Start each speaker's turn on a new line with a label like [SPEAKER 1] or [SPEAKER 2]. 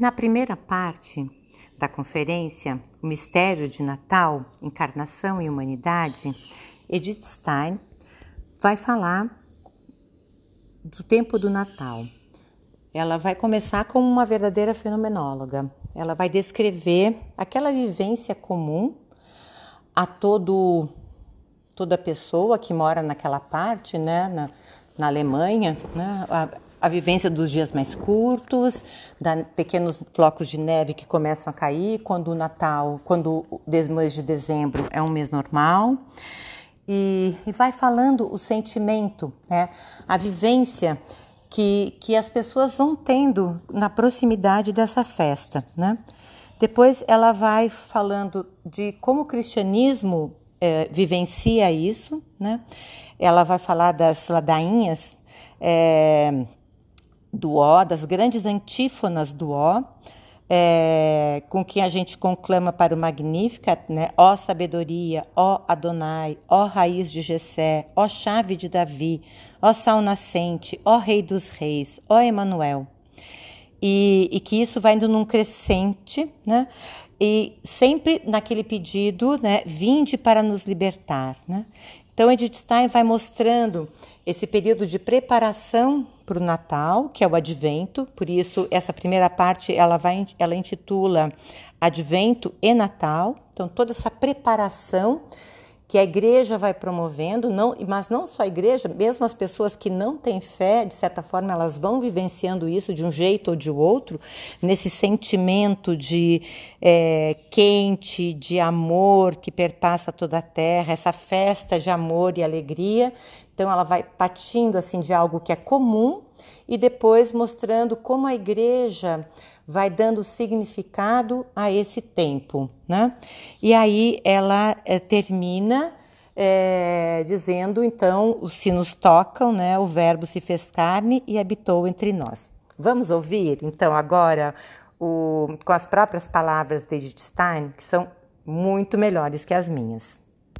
[SPEAKER 1] Na primeira parte da conferência, O Mistério de Natal, Encarnação e Humanidade, Edith Stein vai falar do tempo do Natal. Ela vai começar como uma verdadeira fenomenóloga. Ela vai descrever aquela vivência comum a todo toda pessoa que mora naquela parte, né, na, na Alemanha, né, a, a vivência dos dias mais curtos, da pequenos flocos de neve que começam a cair quando o Natal, quando o mês de dezembro é um mês normal. E, e vai falando o sentimento, né, a vivência que, que as pessoas vão tendo na proximidade dessa festa, né? Depois ela vai falando de como o cristianismo é, vivencia isso, né? Ela vai falar das ladainhas é, do Ó, das grandes antífonas do Ó, é, com que a gente conclama para o Magnificat, né? Ó sabedoria, ó Adonai, ó raiz de Jessé, ó chave de Davi, ó sal nascente, ó rei dos reis, ó Emanuel. E, e, que isso vai indo num crescente, né? e sempre naquele pedido, né, vinde para nos libertar, né? Então Edith Stein vai mostrando esse período de preparação para o Natal, que é o Advento, por isso essa primeira parte ela vai ela intitula Advento e Natal. Então toda essa preparação que a igreja vai promovendo, não, mas não só a igreja, mesmo as pessoas que não têm fé, de certa forma, elas vão vivenciando isso de um jeito ou de outro, nesse sentimento de é, quente, de amor que perpassa toda a terra, essa festa de amor e alegria. Então, ela vai partindo assim de algo que é comum e depois mostrando como a igreja vai dando significado a esse tempo, né? E aí ela é, termina é, dizendo então os sinos tocam, né? O verbo se fez carne e habitou entre nós. Vamos ouvir então agora o, com as próprias palavras de Edith Stein, que são muito melhores que as minhas.